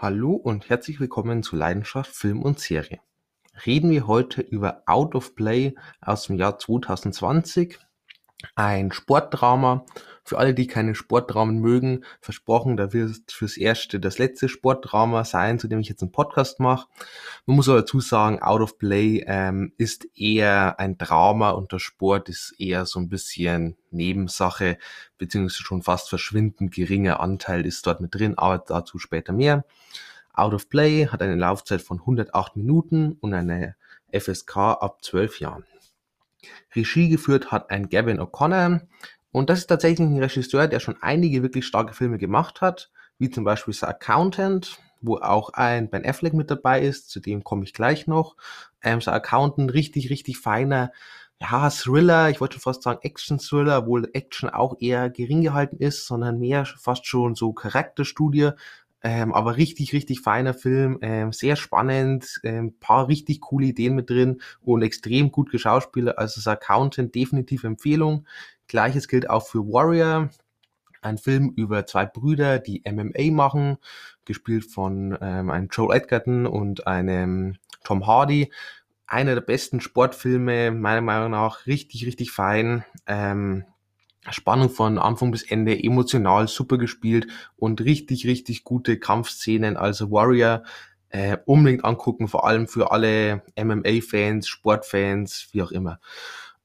Hallo und herzlich willkommen zu Leidenschaft Film und Serie. Reden wir heute über Out of Play aus dem Jahr 2020 ein Sportdrama. Für alle, die keine Sportdramen mögen, versprochen, da wird fürs Erste das letzte Sportdrama sein, zu dem ich jetzt einen Podcast mache. Man muss aber dazu sagen, Out of Play ähm, ist eher ein Drama und der Sport ist eher so ein bisschen Nebensache, beziehungsweise schon fast verschwindend geringer Anteil ist dort mit drin, aber dazu später mehr. Out of Play hat eine Laufzeit von 108 Minuten und eine FSK ab 12 Jahren. Regie geführt hat ein Gavin O'Connor. Und das ist tatsächlich ein Regisseur, der schon einige wirklich starke Filme gemacht hat, wie zum Beispiel The Accountant, wo auch ein Ben Affleck mit dabei ist, zu dem komme ich gleich noch. Ähm, The Accountant, richtig, richtig feiner, ja, Thriller, ich wollte schon fast sagen Action-Thriller, obwohl Action auch eher gering gehalten ist, sondern mehr fast schon so Charakterstudie, ähm, aber richtig, richtig feiner Film, ähm, sehr spannend, ähm, paar richtig coole Ideen mit drin und extrem gut geschauspielert. Also das Accountant definitiv Empfehlung. Gleiches gilt auch für Warrior, ein Film über zwei Brüder, die MMA machen, gespielt von ähm, einem Joel Edgerton und einem Tom Hardy. Einer der besten Sportfilme, meiner Meinung nach, richtig, richtig fein. Ähm, Spannung von Anfang bis Ende, emotional super gespielt und richtig, richtig gute Kampfszenen. Also Warrior äh, unbedingt angucken, vor allem für alle MMA-Fans, Sportfans, wie auch immer.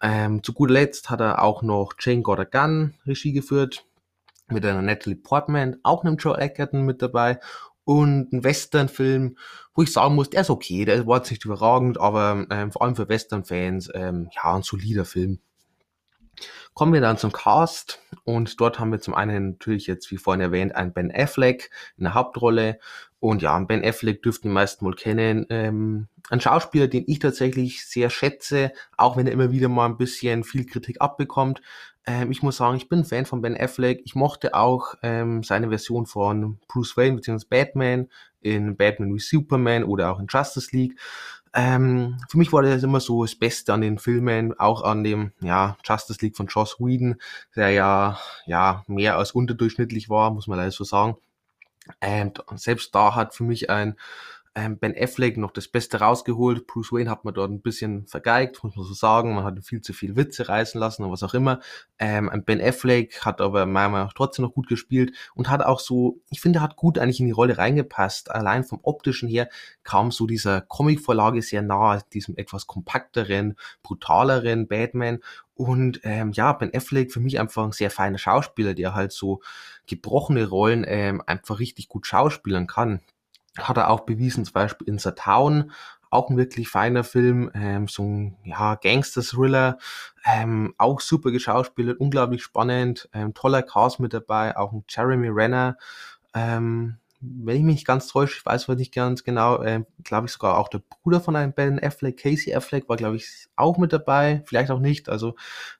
Ähm, zu guter Letzt hat er auch noch Jane Goddard Gunn Regie geführt, mit einer Natalie Portman, auch einem Joe Egerton mit dabei und ein Western-Film, wo ich sagen muss, der ist okay, der war jetzt nicht überragend, aber ähm, vor allem für Western-Fans, ähm, ja, ein solider Film. Kommen wir dann zum Cast und dort haben wir zum einen natürlich jetzt, wie vorhin erwähnt, einen Ben Affleck in der Hauptrolle und ja, Ben Affleck dürften die meisten wohl kennen. Ähm, ein Schauspieler, den ich tatsächlich sehr schätze, auch wenn er immer wieder mal ein bisschen viel Kritik abbekommt. Ähm, ich muss sagen, ich bin Fan von Ben Affleck. Ich mochte auch ähm, seine Version von Bruce Wayne bzw. Batman in Batman wie Superman oder auch in Justice League. Ähm, für mich war das immer so das Beste an den Filmen, auch an dem ja, Justice League von Joss Whedon, der ja, ja mehr als unterdurchschnittlich war, muss man leider so sagen. Ähm, selbst da hat für mich ein ähm, Ben Affleck noch das Beste rausgeholt. Bruce Wayne hat man dort ein bisschen vergeigt, muss man so sagen. Man hat viel zu viel Witze reißen lassen und was auch immer. Ähm, Ben Affleck hat aber meiner Meinung nach trotzdem noch gut gespielt und hat auch so, ich finde, hat gut eigentlich in die Rolle reingepasst. Allein vom optischen her kam so dieser Comic-Vorlage sehr nahe, diesem etwas kompakteren, brutaleren Batman. Und ähm, ja, Ben Affleck für mich einfach ein sehr feiner Schauspieler, der halt so gebrochene Rollen ähm, einfach richtig gut schauspielern kann hat er auch bewiesen, zum Beispiel in The Town, auch ein wirklich feiner Film, ähm, so ein ja, Gangster-Thriller, ähm, auch super geschauspielert, unglaublich spannend, ähm, toller Cast mit dabei, auch ein Jeremy Renner, ähm, wenn ich mich nicht ganz täusche, ich weiß nicht ganz genau, äh, glaube ich sogar auch der Bruder von einem Ben Affleck, Casey Affleck, war glaube ich auch mit dabei, vielleicht auch nicht, also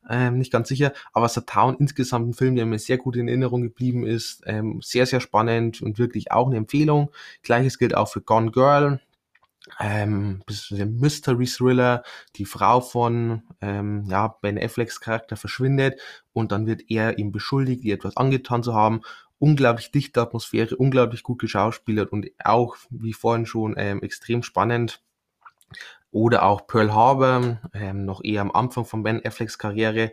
ähm, nicht ganz sicher. Aber The Town insgesamt ein Film, der mir sehr gut in Erinnerung geblieben ist, ähm, sehr sehr spannend und wirklich auch eine Empfehlung. Gleiches gilt auch für Gone Girl, ähm, der Mystery Thriller, die Frau von ähm, ja, Ben Afflecks Charakter verschwindet und dann wird er ihm beschuldigt, ihr etwas angetan zu haben unglaublich dichte Atmosphäre, unglaublich gut geschauspielert und auch, wie vorhin schon, ähm, extrem spannend. Oder auch Pearl Harbor, ähm, noch eher am Anfang von Ben Afflecks Karriere.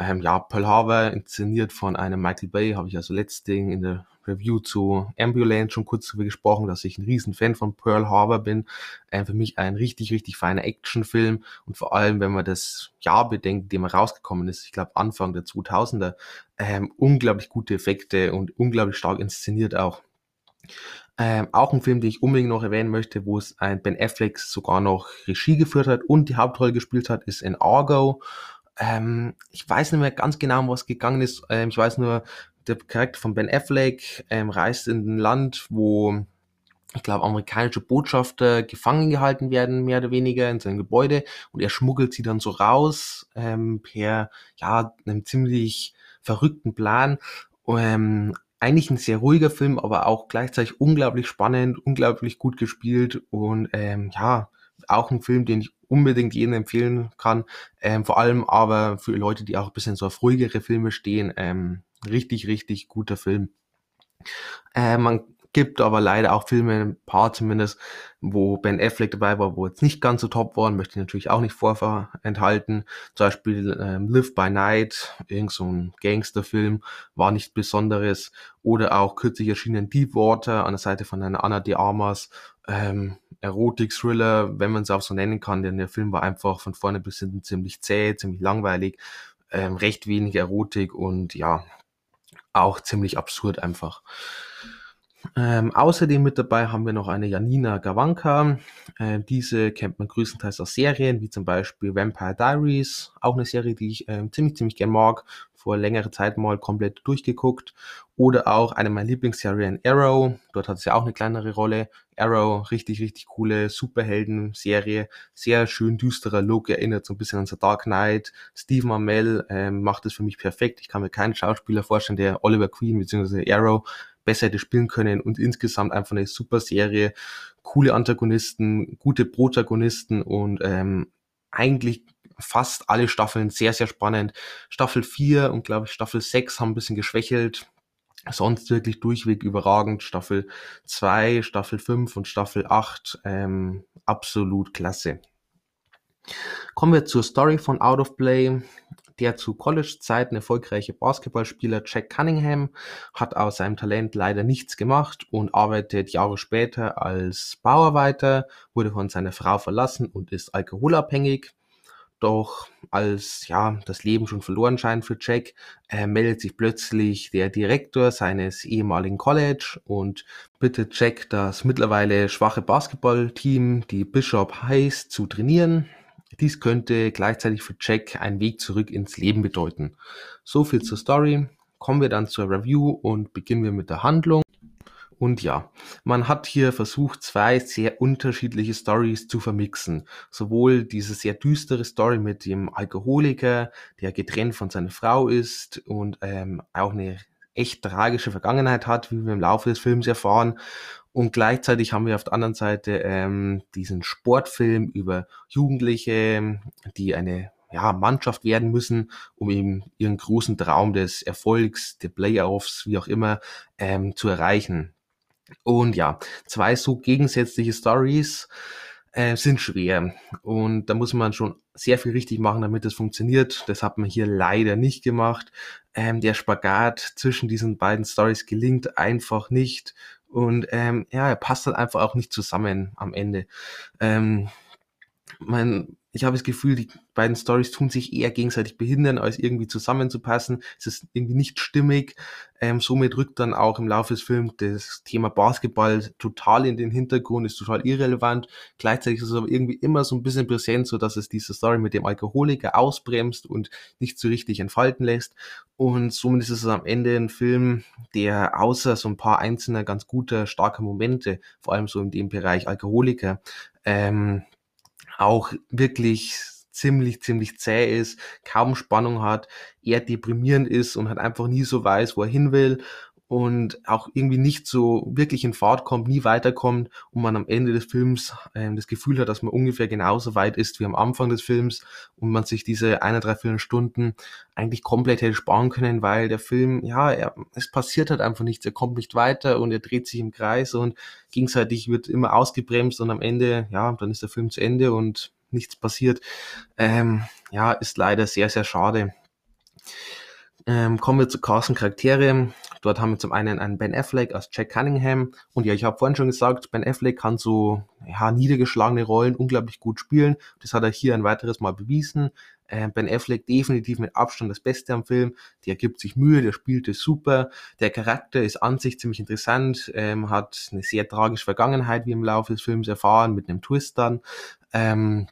Ähm, ja, Pearl Harbor, inszeniert von einem Michael Bay, habe ich also letztes in der Review zu Ambulance schon kurz darüber gesprochen, dass ich ein riesen Fan von Pearl Harbor bin. Äh, für mich ein richtig, richtig feiner Actionfilm und vor allem, wenn man das Jahr bedenkt, dem er rausgekommen ist, ich glaube Anfang der 2000er, ähm, unglaublich gute Effekte und unglaublich stark inszeniert auch. Ähm, auch ein Film, den ich unbedingt noch erwähnen möchte, wo es ein Ben Affleck sogar noch Regie geführt hat und die Hauptrolle gespielt hat, ist in Argo. Ähm, ich weiß nicht mehr ganz genau, um was gegangen ist. Ähm, ich weiß nur, der Charakter von Ben Affleck ähm, reist in ein Land, wo ich glaube, amerikanische Botschafter gefangen gehalten werden, mehr oder weniger in seinem Gebäude und er schmuggelt sie dann so raus ähm, per ja einem ziemlich verrückten Plan. Ähm, eigentlich ein sehr ruhiger Film, aber auch gleichzeitig unglaublich spannend, unglaublich gut gespielt und ähm, ja, auch ein Film, den ich unbedingt jedem empfehlen kann. Ähm, vor allem aber für Leute, die auch ein bisschen so auf ruhigere Filme stehen, ähm, richtig, richtig guter Film. Äh, man Gibt aber leider auch Filme, ein paar zumindest, wo Ben Affleck dabei war, wo jetzt nicht ganz so top waren, möchte ich natürlich auch nicht vorenthalten. Zum Beispiel ähm, Live by Night, irgend so ein Gangsterfilm, war nicht Besonderes. Oder auch kürzlich erschienen Deepwater an der Seite von einer Anna de Armas, ähm, Erotik-Thriller, wenn man es auch so nennen kann, denn der Film war einfach von vorne bis hinten ziemlich zäh, ziemlich langweilig, ähm, recht wenig Erotik und ja, auch ziemlich absurd einfach. Ähm, außerdem mit dabei haben wir noch eine Janina Gawanka. Äh, diese kennt man größtenteils aus Serien, wie zum Beispiel Vampire Diaries, auch eine Serie, die ich äh, ziemlich, ziemlich gern mag. Vor längerer Zeit mal komplett durchgeguckt. Oder auch eine meiner Lieblingsserien Arrow. Dort hat sie auch eine kleinere Rolle. Arrow, richtig, richtig coole Superhelden-Serie. Sehr schön düsterer Look, erinnert so ein bisschen an The Dark Knight. Stephen Amell ähm, macht es für mich perfekt. Ich kann mir keinen Schauspieler vorstellen, der Oliver Queen bzw. Arrow besser hätte spielen können und insgesamt einfach eine super Serie, coole Antagonisten, gute Protagonisten und ähm, eigentlich fast alle Staffeln sehr, sehr spannend. Staffel 4 und glaube ich Staffel 6 haben ein bisschen geschwächelt. Sonst wirklich durchweg überragend. Staffel 2, Staffel 5 und Staffel 8 ähm, absolut klasse. Kommen wir zur Story von Out of Play. Der zu College-Zeiten erfolgreiche Basketballspieler Jack Cunningham hat aus seinem Talent leider nichts gemacht und arbeitet Jahre später als Bauarbeiter, wurde von seiner Frau verlassen und ist alkoholabhängig. Doch als ja das Leben schon verloren scheint für Jack, äh, meldet sich plötzlich der Direktor seines ehemaligen College und bittet Jack, das mittlerweile schwache Basketballteam, die Bishop heißt, zu trainieren. Dies könnte gleichzeitig für Jack einen Weg zurück ins Leben bedeuten. So viel zur Story. Kommen wir dann zur Review und beginnen wir mit der Handlung. Und ja, man hat hier versucht, zwei sehr unterschiedliche Stories zu vermixen. Sowohl diese sehr düstere Story mit dem Alkoholiker, der getrennt von seiner Frau ist und ähm, auch eine echt tragische Vergangenheit hat, wie wir im Laufe des Films erfahren. Und gleichzeitig haben wir auf der anderen Seite ähm, diesen Sportfilm über Jugendliche, die eine ja, Mannschaft werden müssen, um eben ihren großen Traum des Erfolgs, der Playoffs, wie auch immer, ähm, zu erreichen. Und ja, zwei so gegensätzliche Stories äh, sind schwer. Und da muss man schon sehr viel richtig machen, damit es funktioniert. Das hat man hier leider nicht gemacht. Ähm, der Spagat zwischen diesen beiden Stories gelingt einfach nicht. Und ähm, ja, er passt dann einfach auch nicht zusammen am Ende. Ähm, man, ich habe das Gefühl, die beiden Stories tun sich eher gegenseitig behindern, als irgendwie zusammenzupassen. Es ist irgendwie nicht stimmig. Ähm, somit rückt dann auch im Laufe des Films das Thema Basketball total in den Hintergrund, ist total irrelevant. Gleichzeitig ist es aber irgendwie immer so ein bisschen präsent, so dass es diese Story mit dem Alkoholiker ausbremst und nicht so richtig entfalten lässt. Und somit ist es am Ende ein Film, der außer so ein paar einzelner ganz guter, starker Momente, vor allem so in dem Bereich Alkoholiker, ähm, auch wirklich ziemlich, ziemlich zäh ist, kaum Spannung hat, eher deprimierend ist und halt einfach nie so weiß, wo er hin will und auch irgendwie nicht so wirklich in Fahrt kommt, nie weiterkommt und man am Ende des Films äh, das Gefühl hat, dass man ungefähr genauso weit ist wie am Anfang des Films und man sich diese eine, drei, vier Stunden eigentlich komplett hätte sparen können, weil der Film, ja, er, es passiert halt einfach nichts, er kommt nicht weiter und er dreht sich im Kreis und gegenseitig wird immer ausgebremst und am Ende, ja, dann ist der Film zu Ende und nichts passiert. Ähm, ja, ist leider sehr, sehr schade. Ähm, kommen wir zu Carsten Charaktere. Dort haben wir zum einen einen Ben Affleck als Jack Cunningham. Und ja, ich habe vorhin schon gesagt, Ben Affleck kann so ja, niedergeschlagene Rollen unglaublich gut spielen. Das hat er hier ein weiteres Mal bewiesen. Ähm, ben Affleck definitiv mit Abstand das Beste am Film. Der gibt sich Mühe, der spielt es super. Der Charakter ist an sich ziemlich interessant, ähm, hat eine sehr tragische Vergangenheit, wie im Laufe des Films erfahren, mit einem Twist dann. Ähm,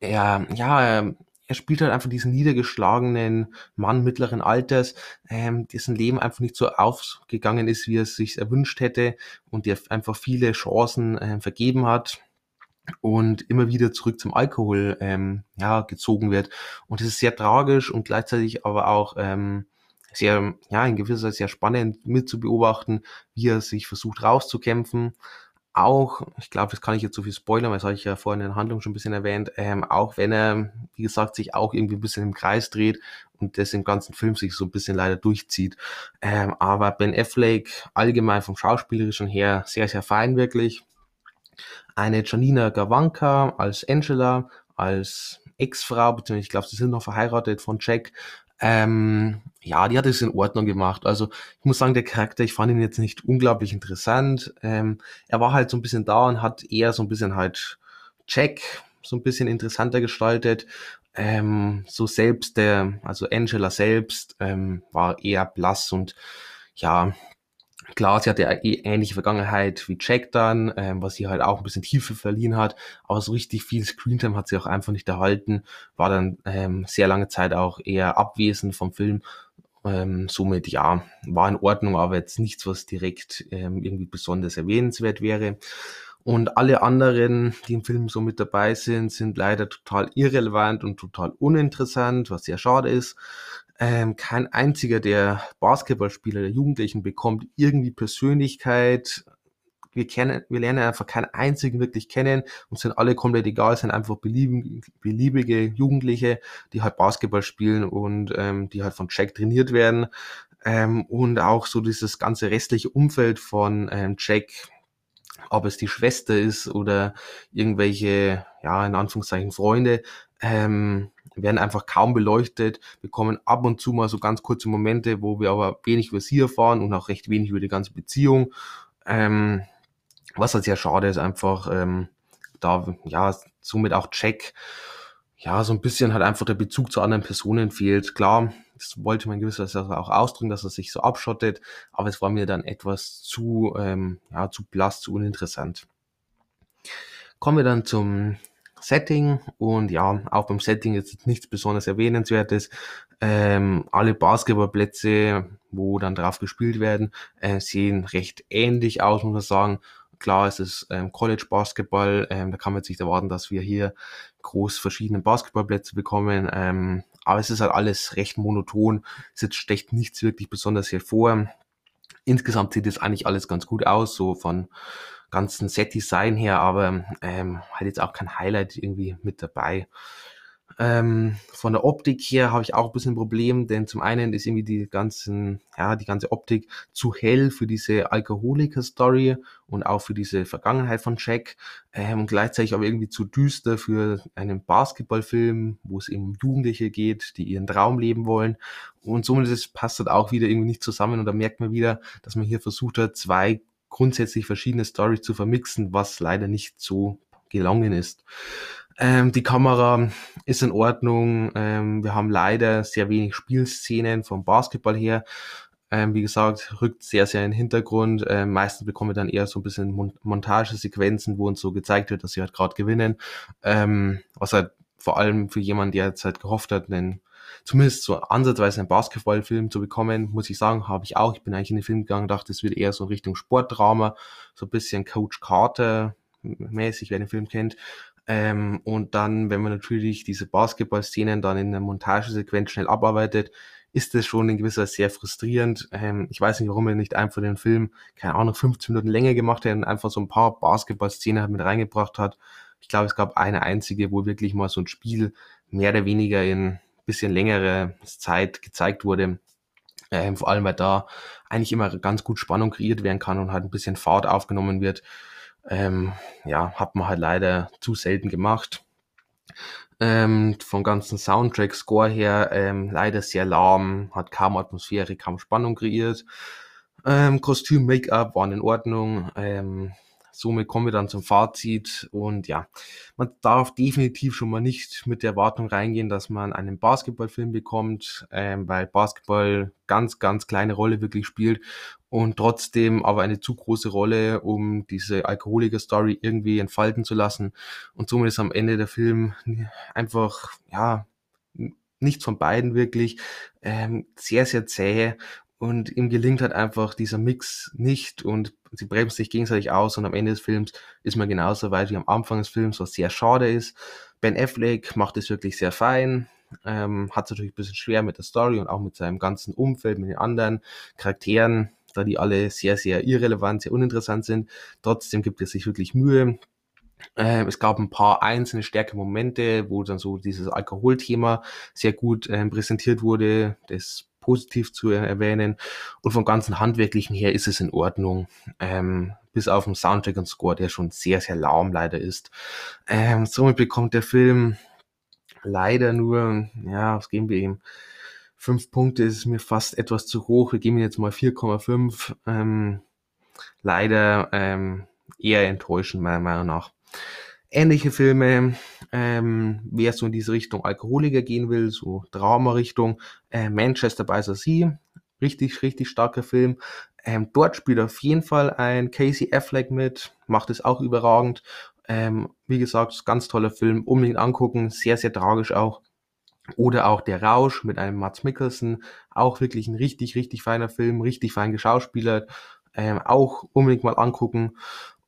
er, ja, er spielt halt einfach diesen niedergeschlagenen Mann mittleren Alters, ähm, dessen Leben einfach nicht so aufgegangen ist, wie er es sich erwünscht hätte und der einfach viele Chancen ähm, vergeben hat und immer wieder zurück zum Alkohol ähm, ja, gezogen wird. Und das ist sehr tragisch und gleichzeitig aber auch ähm, sehr, ja, in gewisser Weise sehr spannend mit zu beobachten, wie er sich versucht rauszukämpfen. Auch, ich glaube, das kann ich jetzt so viel spoilern, weil das habe ich ja vorhin in der Handlung schon ein bisschen erwähnt, ähm, auch wenn er, wie gesagt, sich auch irgendwie ein bisschen im Kreis dreht und das im ganzen Film sich so ein bisschen leider durchzieht. Ähm, aber Ben Affleck allgemein vom Schauspielerischen her sehr, sehr fein wirklich. Eine Janina Gawanka als Angela, als Ex-Frau, beziehungsweise ich glaube, sie sind noch verheiratet von Jack, ähm, ja, die hat es in Ordnung gemacht. Also ich muss sagen, der Charakter, ich fand ihn jetzt nicht unglaublich interessant. Ähm, er war halt so ein bisschen da und hat eher so ein bisschen halt Jack so ein bisschen interessanter gestaltet. Ähm, so selbst der, also Angela selbst ähm, war eher blass und ja, Klar, sie hatte ja eh ähnliche Vergangenheit wie Jack dann, ähm, was sie halt auch ein bisschen Tiefe verliehen hat, aber so richtig viel Screentime hat sie auch einfach nicht erhalten, war dann ähm, sehr lange Zeit auch eher abwesend vom Film. Ähm, somit ja, war in Ordnung, aber jetzt nichts, was direkt ähm, irgendwie besonders erwähnenswert wäre. Und alle anderen, die im Film so mit dabei sind, sind leider total irrelevant und total uninteressant, was sehr schade ist. Ähm, kein einziger der Basketballspieler, der Jugendlichen, bekommt irgendwie Persönlichkeit. Wir, kennen, wir lernen einfach keinen einzigen wirklich kennen und sind alle komplett egal, sind einfach beliebige, beliebige Jugendliche, die halt Basketball spielen und ähm, die halt von Jack trainiert werden. Ähm, und auch so dieses ganze restliche Umfeld von ähm, Jack, ob es die Schwester ist oder irgendwelche, ja, in Anführungszeichen Freunde, ähm, werden einfach kaum beleuchtet, bekommen ab und zu mal so ganz kurze Momente, wo wir aber wenig über sie erfahren und auch recht wenig über die ganze Beziehung. Ähm, was halt sehr schade ist, einfach ähm, da, ja, somit auch Check, ja, so ein bisschen halt einfach der Bezug zu anderen Personen fehlt. Klar, das wollte man gewisserweise auch ausdrücken, dass er sich so abschottet, aber es war mir dann etwas zu, ähm, ja, zu blass, zu uninteressant. Kommen wir dann zum Setting und ja, auch beim Setting ist nichts besonders erwähnenswertes. Ähm, alle Basketballplätze, wo dann drauf gespielt werden, äh, sehen recht ähnlich aus, muss man sagen. Klar, es ist ähm, College Basketball, ähm, da kann man jetzt nicht erwarten, dass wir hier groß verschiedene Basketballplätze bekommen, ähm, aber es ist halt alles recht monoton, es jetzt stecht nichts wirklich besonders hervor. Insgesamt sieht es eigentlich alles ganz gut aus, so von ganzen Set-Design her, aber ähm, halt jetzt auch kein Highlight irgendwie mit dabei. Ähm, von der Optik her habe ich auch ein bisschen ein Problem, denn zum einen ist irgendwie die ganzen, ja, die ganze Optik zu hell für diese Alkoholiker-Story und auch für diese Vergangenheit von Jack ähm, und gleichzeitig aber irgendwie zu düster für einen Basketballfilm, wo es eben um Jugendliche geht, die ihren Traum leben wollen und somit passt das auch wieder irgendwie nicht zusammen und da merkt man wieder, dass man hier versucht hat, zwei grundsätzlich verschiedene Stories zu vermixen, was leider nicht so gelungen ist. Ähm, die Kamera ist in Ordnung. Ähm, wir haben leider sehr wenig Spielszenen vom Basketball her. Ähm, wie gesagt, rückt sehr, sehr in den Hintergrund. Ähm, meistens bekommen wir dann eher so ein bisschen Mon Montagesequenzen, wo uns so gezeigt wird, dass sie halt gerade gewinnen. Ähm, was halt vor allem für jemanden, der jetzt halt gehofft hat, einen zumindest so ansatzweise einen Basketballfilm zu bekommen, muss ich sagen, habe ich auch. Ich bin eigentlich in den Film gegangen, dachte, es wird eher so in Richtung Sportdrama, so ein bisschen Coach Carter mäßig, wer den Film kennt. Ähm, und dann, wenn man natürlich diese Basketball-Szenen dann in der Montagesequenz schnell abarbeitet, ist das schon in gewisser Weise sehr frustrierend. Ähm, ich weiß nicht, warum er nicht einfach den Film, keine Ahnung, 15 Minuten länger gemacht hat und einfach so ein paar Basketball-Szenen mit reingebracht hat. Ich glaube, es gab eine einzige, wo wirklich mal so ein Spiel mehr oder weniger in bisschen längere Zeit gezeigt wurde. Ähm, vor allem, weil da eigentlich immer ganz gut Spannung kreiert werden kann und halt ein bisschen Fahrt aufgenommen wird. Ähm, ja, hat man halt leider zu selten gemacht. Ähm, vom ganzen Soundtrack-Score her ähm, leider sehr lahm, hat kaum Atmosphäre, kaum Spannung kreiert. Ähm, Kostüm, Make-up waren in Ordnung. Ähm, somit kommen wir dann zum Fazit. Und ja, man darf definitiv schon mal nicht mit der Erwartung reingehen, dass man einen Basketballfilm bekommt, ähm, weil Basketball ganz, ganz kleine Rolle wirklich spielt und trotzdem aber eine zu große Rolle, um diese Alkoholiker-Story irgendwie entfalten zu lassen. Und somit ist am Ende der Film einfach, ja, nichts von beiden wirklich, ähm, sehr, sehr zäh und ihm gelingt halt einfach dieser Mix nicht und sie bremsen sich gegenseitig aus und am Ende des Films ist man genauso weit wie am Anfang des Films, was sehr schade ist. Ben Affleck macht es wirklich sehr fein, ähm, hat es natürlich ein bisschen schwer mit der Story und auch mit seinem ganzen Umfeld, mit den anderen Charakteren. da die alle sehr, sehr irrelevant, sehr uninteressant sind. Trotzdem gibt es sich wirklich Mühe. Ähm, es gab ein paar einzelne starke Momente, wo dann so dieses Alkoholthema sehr gut ähm, präsentiert wurde. Das positiv zu erwähnen. Und vom ganzen Handwerklichen her ist es in Ordnung. Ähm, bis auf den Soundtrack und Score, der schon sehr, sehr lahm leider ist. Ähm, somit bekommt der Film leider nur, ja, was geben wir ihm? Fünf Punkte ist mir fast etwas zu hoch. Wir geben jetzt mal 4,5. Ähm, leider ähm, eher enttäuschend, meiner Meinung nach. Ähnliche Filme, ähm, wer so in diese Richtung Alkoholiker gehen will, so Drama-Richtung, äh, Manchester by the Sea, richtig, richtig starker Film. Ähm, dort spielt auf jeden Fall ein Casey Affleck mit, macht es auch überragend. Ähm, wie gesagt, ganz toller Film, unbedingt angucken, sehr, sehr tragisch auch. Oder auch Der Rausch mit einem Mats Mikkelsen, auch wirklich ein richtig, richtig feiner Film, richtig fein geschauspielert, ähm, auch unbedingt mal angucken.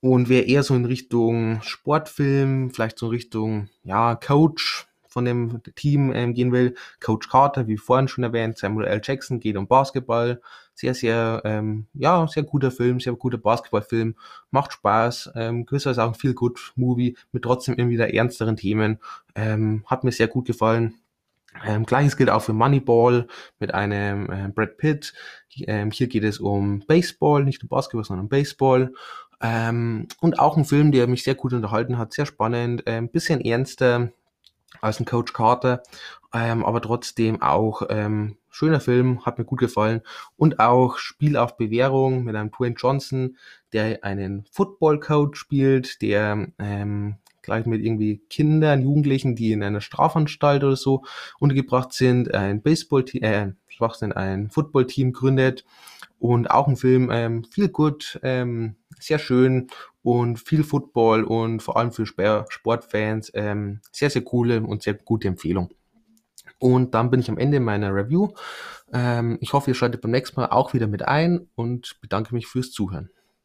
Und wer eher so in Richtung Sportfilm, vielleicht so in Richtung, ja, Coach, von dem Team ähm, gehen will. Coach Carter, wie vorhin schon erwähnt, Samuel L. Jackson geht um Basketball. Sehr, sehr, ähm, ja, sehr guter Film, sehr guter Basketballfilm. Macht Spaß. Ähm, gewisserweise auch ein viel good Movie mit trotzdem irgendwie wieder ernsteren Themen. Ähm, hat mir sehr gut gefallen. Ähm, Gleiches gilt auch für Moneyball mit einem äh, Brad Pitt. Ähm, hier geht es um Baseball, nicht um Basketball, sondern um Baseball. Ähm, und auch ein Film, der mich sehr gut unterhalten hat, sehr spannend, ein bisschen ernster, als ein Coach Carter, ähm, aber trotzdem auch ähm, schöner Film, hat mir gut gefallen. Und auch Spiel auf Bewährung mit einem Dwayne Johnson, der einen Football Coach spielt, der ähm, gleich mit irgendwie Kindern, Jugendlichen, die in einer Strafanstalt oder so untergebracht sind, ein Baseball-Team, äh, Schwachsinn, ein Football-Team gründet und auch ein Film, ähm, viel gut, ähm, sehr schön und viel Football und vor allem für Sportfans ähm, sehr, sehr coole und sehr gute Empfehlung. Und dann bin ich am Ende meiner Review. Ähm, ich hoffe, ihr schaltet beim nächsten Mal auch wieder mit ein und bedanke mich fürs Zuhören.